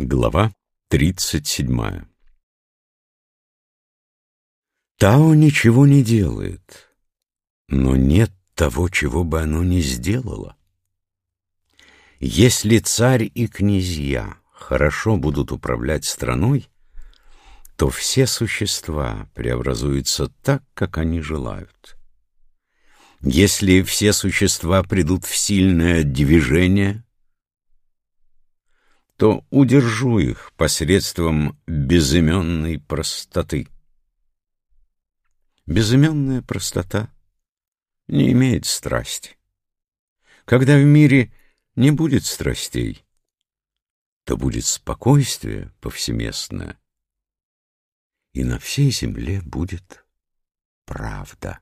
Глава тридцать седьмая Тао ничего не делает, но нет того, чего бы оно не сделало. Если царь и князья хорошо будут управлять страной, то все существа преобразуются так, как они желают. Если все существа придут в сильное движение, то удержу их посредством безыменной простоты. Безыменная простота не имеет страсти. Когда в мире не будет страстей, то будет спокойствие повсеместное, и на всей земле будет правда.